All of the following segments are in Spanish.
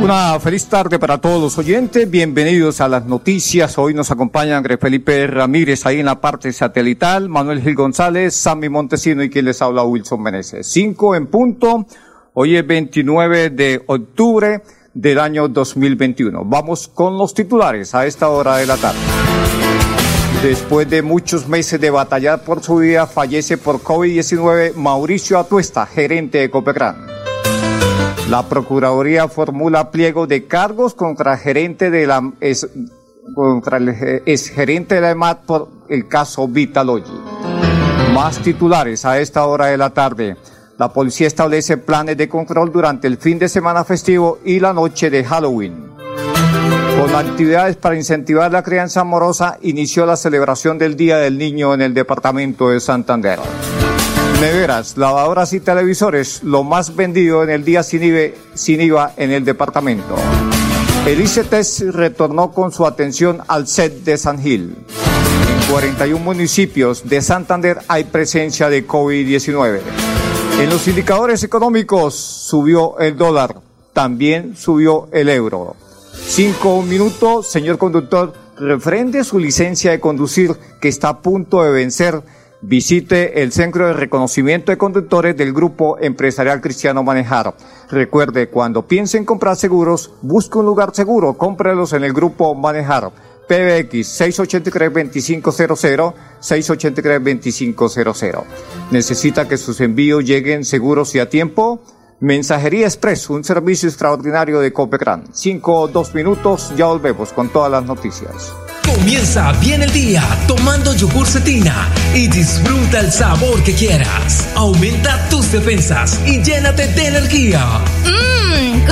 Una feliz tarde para todos los oyentes. Bienvenidos a las noticias. Hoy nos acompaña Andrés Felipe Ramírez ahí en la parte satelital, Manuel Gil González, Sammy Montesino y quien les habla Wilson Meneses. Cinco en punto. Hoy es 29 de octubre del año 2021. Vamos con los titulares a esta hora de la tarde. Después de muchos meses de batallar por su vida, fallece por COVID-19 Mauricio Atuesta, gerente de Copecran. La Procuraduría formula pliego de cargos contra gerente de la contra el exgerente de la EMAT por el caso Vitalogy. Más titulares a esta hora de la tarde. La policía establece planes de control durante el fin de semana festivo y la noche de Halloween. Con actividades para incentivar la crianza amorosa, inició la celebración del Día del Niño en el departamento de Santander. Neveras, lavadoras y televisores, lo más vendido en el día sin IVA, sin IVA en el departamento. El ICETES retornó con su atención al set de San Gil. En 41 municipios de Santander hay presencia de COVID-19. En los indicadores económicos subió el dólar, también subió el euro. Cinco minutos, señor conductor, refrende su licencia de conducir que está a punto de vencer visite el Centro de Reconocimiento de Conductores del Grupo Empresarial Cristiano Manejar. Recuerde, cuando piense en comprar seguros, busque un lugar seguro, cómprelos en el Grupo Manejar. PBX 683-2500, 683-2500. ¿Necesita que sus envíos lleguen seguros y a tiempo? Mensajería Express, un servicio extraordinario de Copecran. Cinco o dos minutos, ya volvemos con todas las noticias. Comienza bien el día tomando yogur cetina y disfruta el sabor que quieras. Aumenta tus defensas y llénate de energía. Mmm,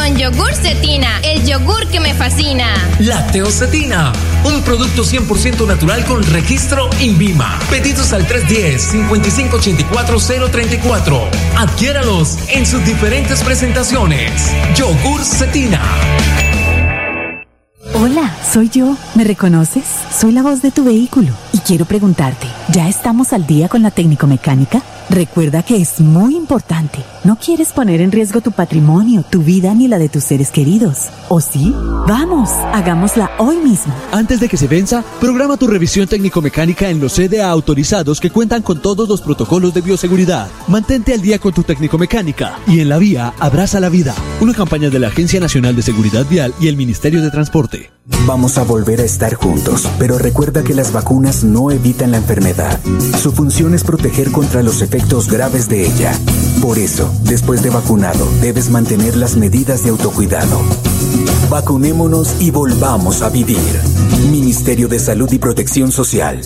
con yogur cetina, el yogur que me fascina. Lacteocetina, un producto 100% natural con registro INVIMA. Pedidos al 310-5584-034. Adquiéralos en sus diferentes presentaciones. Yogur cetina. Hola, soy yo. ¿Me reconoces? Soy la voz de tu vehículo y quiero preguntarte, ¿ya estamos al día con la técnico mecánica? Recuerda que es muy importante. No quieres poner en riesgo tu patrimonio, tu vida ni la de tus seres queridos. ¿O sí? Vamos, hagámosla hoy mismo. Antes de que se venza, programa tu revisión técnico-mecánica en los CDA autorizados que cuentan con todos los protocolos de bioseguridad. Mantente al día con tu técnico-mecánica y en la vía abraza la vida. Una campaña de la Agencia Nacional de Seguridad Vial y el Ministerio de Transporte. Vamos a volver a estar juntos, pero recuerda que las vacunas no evitan la enfermedad. Su función es proteger contra los efectos graves de ella. Por eso, después de vacunado, debes mantener las medidas de autocuidado. Vacunémonos y volvamos a vivir. Ministerio de Salud y Protección Social.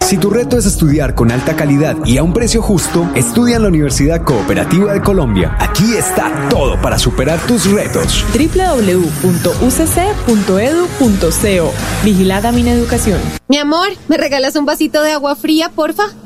Si tu reto es estudiar con alta calidad y a un precio justo, estudia en la Universidad Cooperativa de Colombia. Aquí está todo para superar tus retos. www.ucc.edu.co Vigilada mi educación. Mi amor, ¿me regalas un vasito de agua fría, porfa?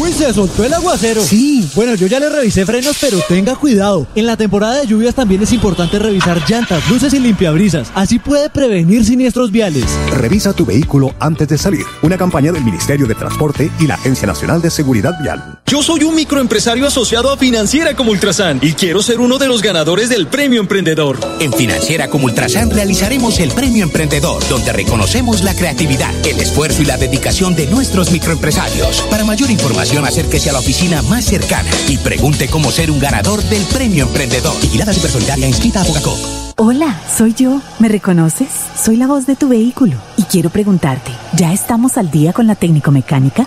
Uy, se soltó el aguacero. Sí. Bueno, yo ya le revisé frenos, pero tenga cuidado. En la temporada de lluvias también es importante revisar llantas, luces y limpiabrisas. Así puede prevenir siniestros viales. Revisa tu vehículo antes de salir. Una campaña del Ministerio de Transporte y la Agencia Nacional de Seguridad Vial. Yo soy un microempresario asociado a Financiera como Ultrasan y quiero ser uno de los ganadores del Premio Emprendedor. En Financiera como Ultrasan realizaremos el Premio Emprendedor, donde reconocemos la creatividad, el esfuerzo y la dedicación de nuestros microempresarios. Para mayor información, acérquese a la oficina más cercana y pregunte cómo ser un ganador del Premio Emprendedor. Vigilada Supersolidaria inscrita a. Hola, soy yo. ¿Me reconoces? Soy la voz de tu vehículo y quiero preguntarte, ¿Ya estamos al día con la técnico mecánica?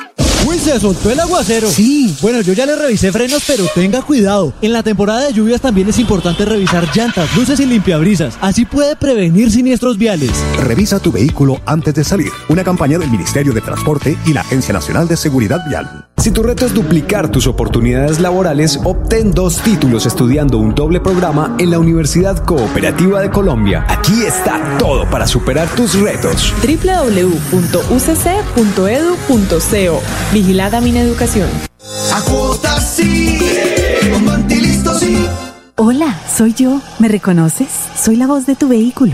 Se soltó el aguacero. Sí. Bueno, yo ya le revisé frenos, pero tenga cuidado. En la temporada de lluvias también es importante revisar llantas, luces y limpiabrisas. Así puede prevenir siniestros viales. Revisa tu vehículo antes de salir. Una campaña del Ministerio de Transporte y la Agencia Nacional de Seguridad Vial. Si tu reto es duplicar tus oportunidades laborales, obtén dos títulos estudiando un doble programa en la Universidad Cooperativa de Colombia. Aquí está todo para superar tus retos. www.ucc.edu.co Vigilada Mineducación. A cuotas sí, con Mantilisto sí. Hola, soy yo. ¿Me reconoces? Soy la voz de tu vehículo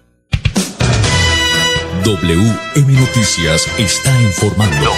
WM Noticias está informando.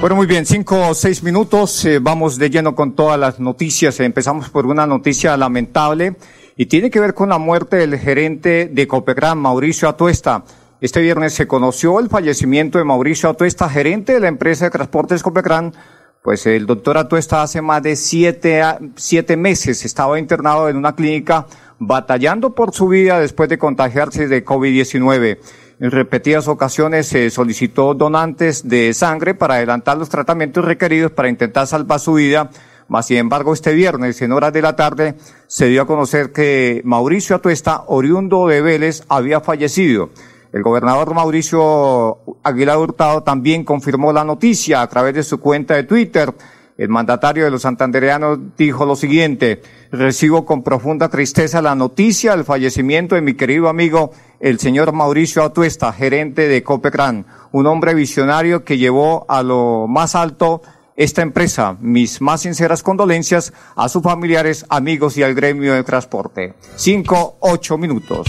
Bueno, muy bien, cinco o seis minutos, eh, vamos de lleno con todas las noticias. Empezamos por una noticia lamentable y tiene que ver con la muerte del gerente de Copegran, Mauricio Atuesta. Este viernes se conoció el fallecimiento de Mauricio Atuesta, gerente de la empresa de transportes Copegran. Pues el doctor Atuesta hace más de siete, a- siete meses estaba internado en una clínica batallando por su vida después de contagiarse de COVID-19. En repetidas ocasiones se solicitó donantes de sangre para adelantar los tratamientos requeridos para intentar salvar su vida. Mas, sin embargo, este viernes, en horas de la tarde, se dio a conocer que Mauricio Atuesta, oriundo de Vélez, había fallecido. El gobernador Mauricio Aguilar Hurtado también confirmó la noticia a través de su cuenta de Twitter. El mandatario de los santandereanos dijo lo siguiente, recibo con profunda tristeza la noticia del fallecimiento de mi querido amigo, el señor Mauricio Atuesta, gerente de Copecran, un hombre visionario que llevó a lo más alto esta empresa. Mis más sinceras condolencias a sus familiares, amigos y al gremio de transporte. Cinco, ocho minutos.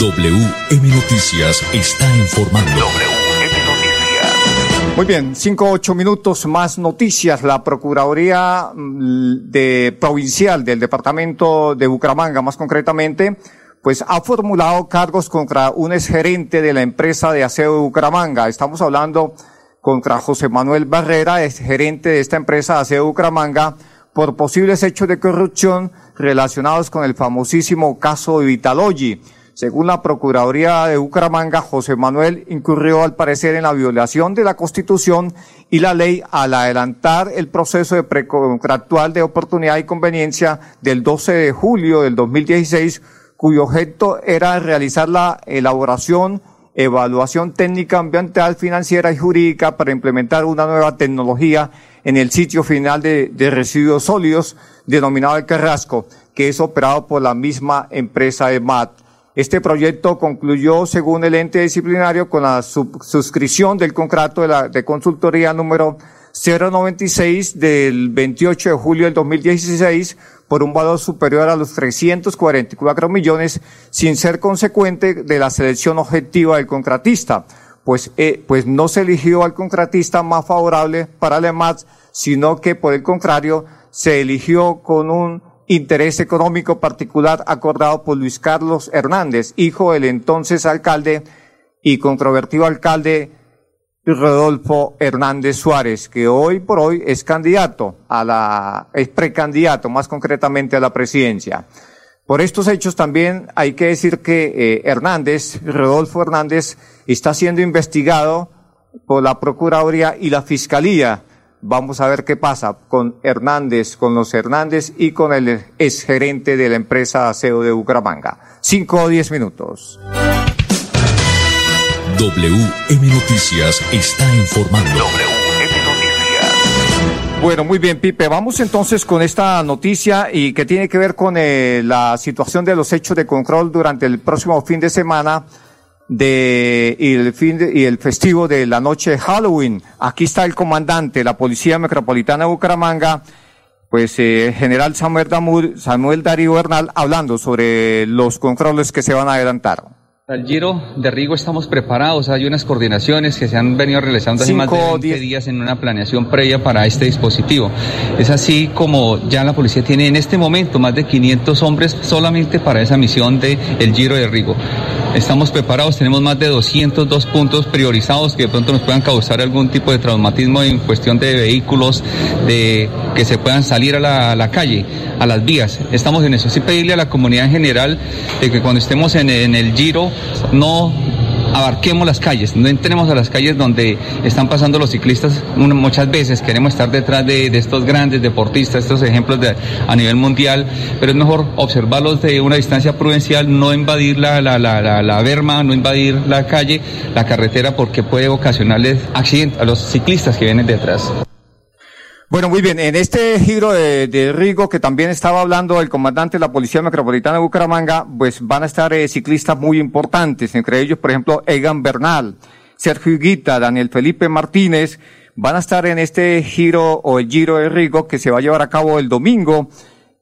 WM Noticias está informando. Muy bien, cinco ocho minutos más noticias. La Procuraduría mm, de Provincial del Departamento de Bucaramanga, más concretamente, pues ha formulado cargos contra un exgerente de la empresa de aseo de Bucaramanga. Estamos hablando contra José Manuel Barrera, exgerente de esta empresa de aseo de Bucaramanga, por posibles hechos de corrupción relacionados con el famosísimo caso de Vitalogy. Según la Procuraduría de Bucaramanga, José Manuel incurrió al parecer en la violación de la Constitución y la ley al adelantar el proceso de precontractual de oportunidad y conveniencia del 12 de julio del 2016, cuyo objeto era realizar la elaboración, evaluación técnica ambiental, financiera y jurídica para implementar una nueva tecnología en el sitio final de, de residuos sólidos denominado el Carrasco, que es operado por la misma empresa EMAT. Este proyecto concluyó, según el ente disciplinario, con la suscripción del contrato de, la, de consultoría número 096 del 28 de julio del 2016 por un valor superior a los 344 millones, sin ser consecuente de la selección objetiva del contratista, pues, eh, pues no se eligió al contratista más favorable para el EMAT, sino que por el contrario se eligió con un interés económico particular acordado por Luis Carlos Hernández, hijo del entonces alcalde y controvertido alcalde Rodolfo Hernández Suárez, que hoy por hoy es candidato a la, es precandidato más concretamente a la presidencia. Por estos hechos también hay que decir que eh, Hernández, Rodolfo Hernández, está siendo investigado por la Procuraduría y la Fiscalía. Vamos a ver qué pasa con Hernández, con los Hernández y con el exgerente de la empresa Aseo de Bucaramanga. Cinco o diez minutos. WM Noticias está informando. WM Noticias. Bueno, muy bien, Pipe. Vamos entonces con esta noticia y que tiene que ver con eh, la situación de los hechos de control durante el próximo fin de semana de y el fin de- y el festivo de la noche de Halloween. Aquí está el comandante de la Policía Metropolitana de Bucaramanga, pues eh, General Samuel, Damur- Samuel Darío Bernal, hablando sobre los controles que se van a adelantar. Al Giro de Rigo estamos preparados, hay unas coordinaciones que se han venido realizando hace más de Cinco, 20 días en una planeación previa para este dispositivo. Es así como ya la policía tiene en este momento más de 500 hombres solamente para esa misión de el Giro de Rigo. Estamos preparados, tenemos más de 202 puntos priorizados que de pronto nos puedan causar algún tipo de traumatismo en cuestión de vehículos, de que se puedan salir a la, calle, a las vías. Estamos en eso. Sí pedirle a la comunidad en general de que cuando estemos en el Giro no abarquemos las calles, no entremos a las calles donde están pasando los ciclistas. Muchas veces queremos estar detrás de, estos grandes deportistas, estos ejemplos a nivel mundial, pero es mejor observarlos de una distancia prudencial, no invadir la, la, la, la, la berma, no invadir la calle, la carretera, porque puede ocasionarles accidentes a los ciclistas que vienen detrás. Bueno, muy bien. En este giro de, de Rigo, que también estaba hablando el comandante de la Policía Metropolitana de Bucaramanga, pues van a estar eh, ciclistas muy importantes, entre ellos, por ejemplo, Egan Bernal, Sergio Higuita, Daniel Felipe Martínez, van a estar en este giro o el giro de Rigo que se va a llevar a cabo el domingo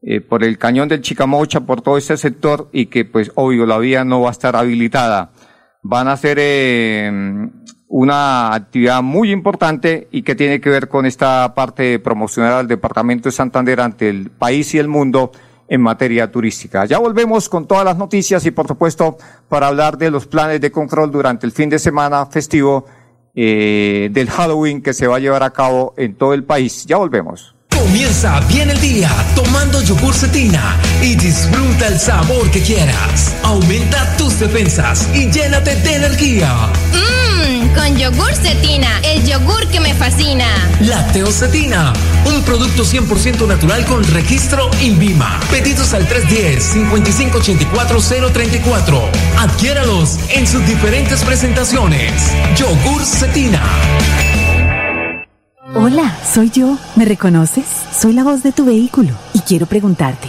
eh, por el cañón del Chicamocha, por todo este sector y que pues obvio la vía no va a estar habilitada. Van a hacer eh, una actividad muy importante y que tiene que ver con esta parte promocional al departamento de Santander ante el país y el mundo en materia turística. Ya volvemos con todas las noticias y por supuesto para hablar de los planes de control durante el fin de semana festivo eh, del Halloween que se va a llevar a cabo en todo el país. Ya volvemos. Comienza bien el día tomando yogur cetina y disfruta el sabor que quieras. Aumenta tus defensas y llénate de energía. Mmm, con yogur cetina, el yogur que me fascina. Lacteocetina, un producto 100% natural con registro INVIMA. Pedidos al 310-5584-034. Adquiéralos en sus diferentes presentaciones. Yogur cetina. Hola, soy yo. ¿Me reconoces? Soy la voz de tu vehículo y quiero preguntarte,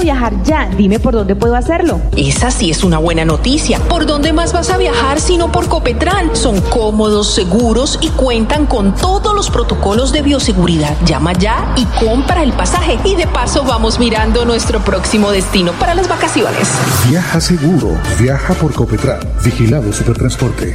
viajar ya. Dime por dónde puedo hacerlo. Esa sí es una buena noticia. ¿Por dónde más vas a viajar sino por Copetran? Son cómodos, seguros y cuentan con todos los protocolos de bioseguridad. Llama ya y compra el pasaje. Y de paso vamos mirando nuestro próximo destino para las vacaciones. Viaja seguro, viaja por Copetran, vigilado Supertransporte.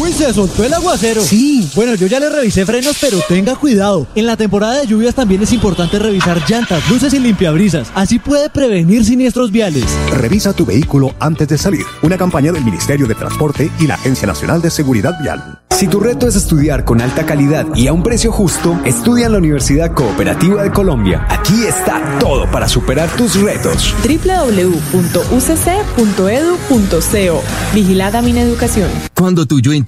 Uy, se soltó el aguacero. Sí. Bueno, yo ya le revisé frenos, pero tenga cuidado. En la temporada de lluvias también es importante revisar llantas, luces y limpiabrisas. Así puede prevenir siniestros viales. Revisa tu vehículo antes de salir. Una campaña del Ministerio de Transporte y la Agencia Nacional de Seguridad Vial. Si tu reto es estudiar con alta calidad y a un precio justo, estudia en la Universidad Cooperativa de Colombia. Aquí está todo para superar tus retos. www.ucc.edu.co Vigilada mi educación. Cuando tu yo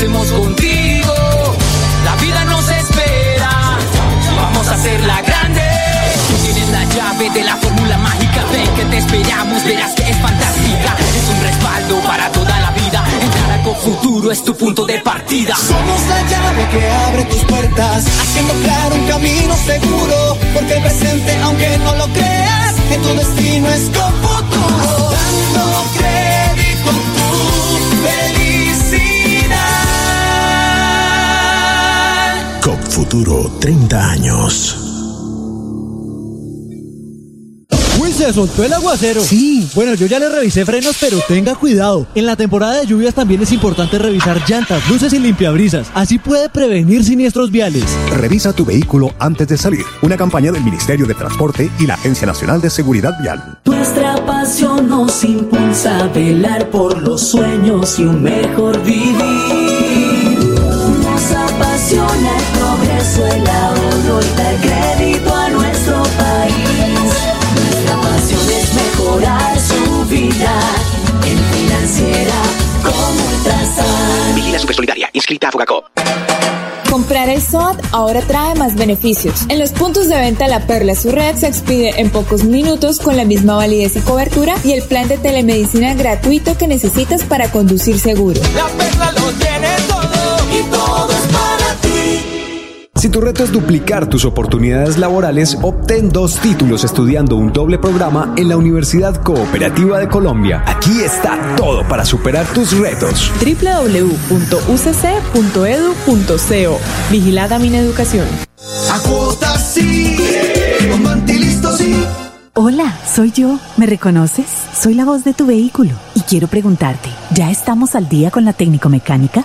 contigo. La vida nos espera, vamos a hacerla grande. Tú tienes la llave de la fórmula mágica, ven que te esperamos, verás que es fantástica. Es un respaldo para toda la vida. Entrar a Futuro es tu punto de partida. Somos la llave que abre tus puertas, haciendo claro un camino seguro. Porque el presente, aunque no lo creas, que tu destino es con futuro. Futuro 30 años. Uy, se soltó el aguacero. Sí. Bueno, yo ya le revisé frenos, pero tenga cuidado. En la temporada de lluvias también es importante revisar llantas, luces y limpiabrisas. Así puede prevenir siniestros viales. Revisa tu vehículo antes de salir. Una campaña del Ministerio de Transporte y la Agencia Nacional de Seguridad Vial. Nuestra pasión nos impulsa a velar por los sueños y un mejor vivir. Nos apasiona ahorro y dar crédito a nuestro país. Nuestra pasión es mejorar su vida en financiera como Ultrasan. Vigila Supersolidaria, inscrita a Fogacop. Comprar el SOAT ahora trae más beneficios. En los puntos de venta La Perla su red se expide en pocos minutos con la misma validez y cobertura y el plan de telemedicina gratuito que necesitas para conducir seguro. La perla lo tiene todo y todo. Si tu reto es duplicar tus oportunidades laborales, obtén dos títulos estudiando un doble programa en la Universidad Cooperativa de Colombia. Aquí está todo para superar tus retos. www.ucc.edu.co Vigilada Mineducación. A cuotas sí, con sí. Hola, soy yo. ¿Me reconoces? Soy la voz de tu vehículo y quiero preguntarte, ¿ya estamos al día con la técnico mecánica?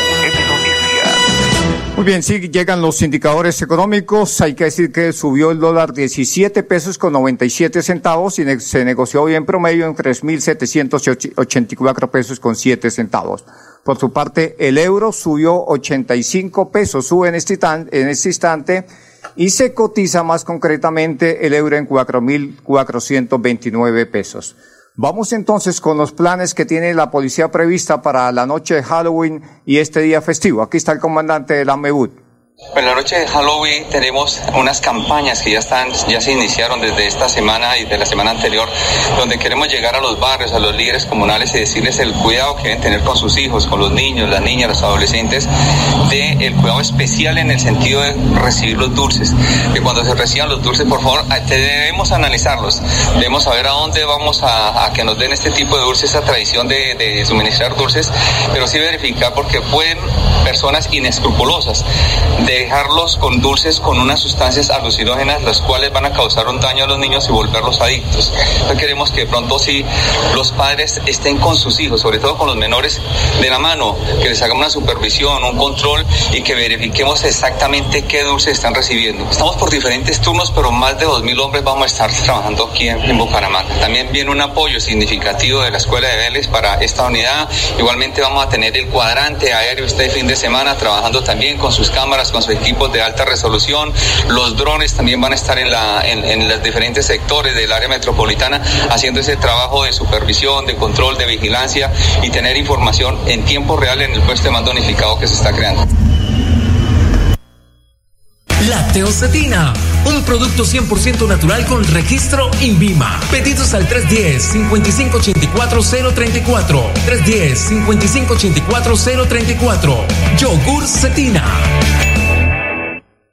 Muy bien, sí, llegan los indicadores económicos. Hay que decir que subió el dólar 17 pesos con 97 centavos y se negoció hoy en promedio en 3.784 pesos con 7 centavos. Por su parte, el euro subió 85 pesos, sube en este, en este instante y se cotiza más concretamente el euro en 4.429 pesos. Vamos entonces con los planes que tiene la policía prevista para la noche de Halloween y este día festivo. Aquí está el comandante de la MEBUT. En la noche de Halloween tenemos unas campañas que ya están, ya se iniciaron desde esta semana y de la semana anterior, donde queremos llegar a los barrios, a los líderes comunales y decirles el cuidado que deben tener con sus hijos, con los niños, las niñas, los adolescentes, de el cuidado especial en el sentido de recibir los dulces. Que cuando se reciban los dulces, por favor, debemos analizarlos, debemos saber a dónde vamos a, a que nos den este tipo de dulces, esa tradición de suministrar dulces, pero sí verificar porque pueden personas inescrupulosas dejarlos con dulces con unas sustancias alucinógenas las cuales van a causar un daño a los niños y volverlos adictos. Entonces queremos que de pronto sí los padres estén con sus hijos, sobre todo con los menores de la mano, que les hagamos una supervisión, un control y que verifiquemos exactamente qué dulces están recibiendo. Estamos por diferentes turnos, pero más de 2.000 hombres vamos a estar trabajando aquí en, en Bucaramanga. También viene un apoyo significativo de la Escuela de Vélez para esta unidad. Igualmente vamos a tener el cuadrante aéreo este fin de semana trabajando también con sus cámaras con sus equipos de alta resolución, los drones también van a estar en, la, en, en los diferentes sectores del área metropolitana haciendo ese trabajo de supervisión, de control, de vigilancia y tener información en tiempo real en el puesto de mando unificado que se está creando. Lacteocetina, un producto 100% natural con registro INVIMA. Pedidos al 310-5584-034. 310-5584-034. Yogur Cetina.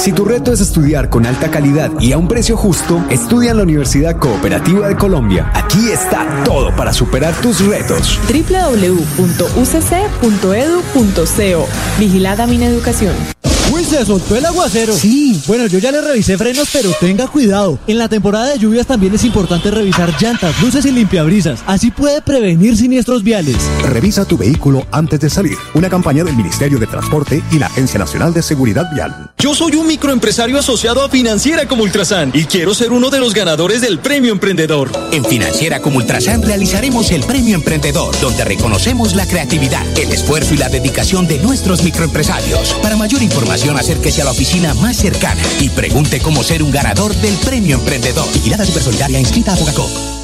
Si tu reto es estudiar con alta calidad y a un precio justo, estudia en la Universidad Cooperativa de Colombia. Aquí está todo para superar tus retos. www.ucc.edu.co Vigilada Mineducación. Uy, se soltó el aguacero. Sí, bueno, yo ya le revisé frenos, pero tenga cuidado. En la temporada de lluvias también es importante revisar llantas, luces y limpiabrisas. Así puede prevenir siniestros viales. Revisa tu vehículo antes de salir. Una campaña del Ministerio de Transporte y la Agencia Nacional de Seguridad Vial. Yo soy un microempresario asociado a Financiera como Ultrasan y quiero ser uno de los ganadores del Premio Emprendedor. En Financiera como Ultrasan realizaremos el Premio Emprendedor, donde reconocemos la creatividad, el esfuerzo y la dedicación de nuestros microempresarios. Para mayor información, acérquese a la oficina más cercana y pregunte cómo ser un ganador del Premio Emprendedor. Vigilada Supersolidaria inscrita a Bogacó.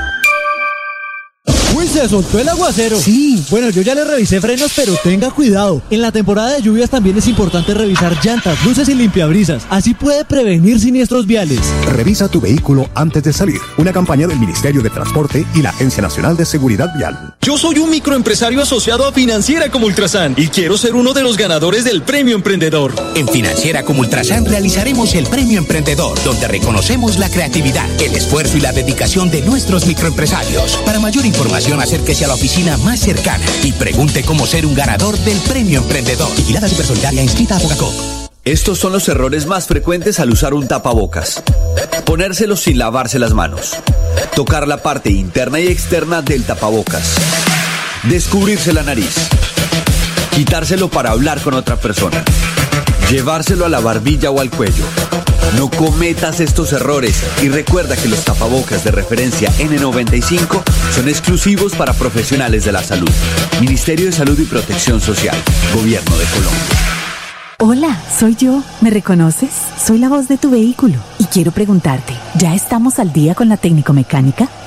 Soltó el aguacero. Sí, bueno, yo ya le revisé frenos, pero tenga cuidado. En la temporada de lluvias también es importante revisar llantas, luces y limpiabrisas. Así puede prevenir siniestros viales. Revisa tu vehículo antes de salir. Una campaña del Ministerio de Transporte y la Agencia Nacional de Seguridad Vial. Yo soy un microempresario asociado a Financiera como Ultrasan y quiero ser uno de los ganadores del Premio Emprendedor. En Financiera como Ultrasan realizaremos el Premio Emprendedor, donde reconocemos la creatividad, el esfuerzo y la dedicación de nuestros microempresarios. Para mayor información, acérquese a la oficina más cercana y pregunte cómo ser un ganador del Premio Emprendedor. Vigilada Supersolidaria inscrita a Bogacó. Estos son los errores más frecuentes al usar un tapabocas. Ponérselo sin lavarse las manos. Tocar la parte interna y externa del tapabocas. Descubrirse la nariz. Quitárselo para hablar con otra persona. Llevárselo a la barbilla o al cuello. No cometas estos errores y recuerda que los tapabocas de referencia N95 son exclusivos para profesionales de la salud. Ministerio de Salud y Protección Social. Gobierno de Colombia. Hola, soy yo. ¿Me reconoces? Soy la voz de tu vehículo y quiero preguntarte, ¿ya estamos al día con la técnico mecánica?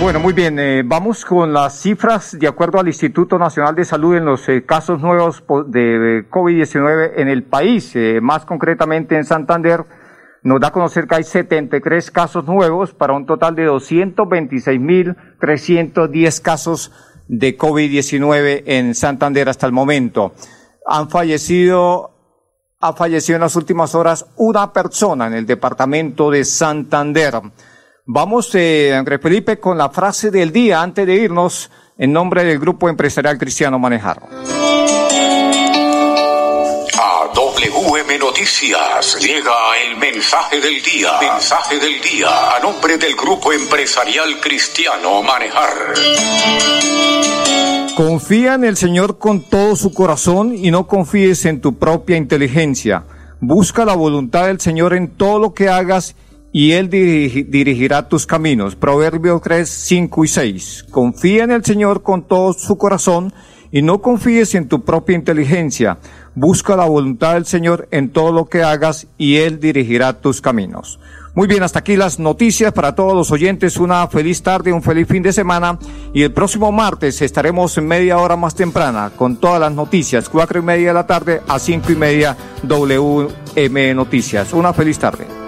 Bueno, muy bien. eh, vamos con las cifras de acuerdo al Instituto Nacional de Salud en los eh, casos nuevos de eh, COVID-19 en el país. Eh, más concretamente en Santander, nos da a conocer que hay 73 casos nuevos para un total de 226.310 casos de COVID-19 en Santander hasta el momento. Han fallecido, ha fallecido en las últimas horas una persona en el departamento de Santander. Vamos, eh, André Felipe, con la frase del día antes de irnos en nombre del Grupo Empresarial Cristiano Manejar. A WM Noticias llega el mensaje del día. Mensaje del día a nombre del Grupo Empresarial Cristiano Manejar. Confía en el Señor con todo su corazón y no confíes en tu propia inteligencia. Busca la voluntad del Señor en todo lo que hagas y Él dirigirá tus caminos. Proverbios 3, 5 y 6. Confía en el Señor con todo su corazón y no confíes en tu propia inteligencia. Busca la voluntad del Señor en todo lo que hagas y Él dirigirá tus caminos. Muy bien, hasta aquí las noticias para todos los oyentes. Una feliz tarde, un feliz fin de semana. Y el próximo martes estaremos en media hora más temprana con todas las noticias. Cuatro y media de la tarde a cinco y media WM Noticias. Una feliz tarde.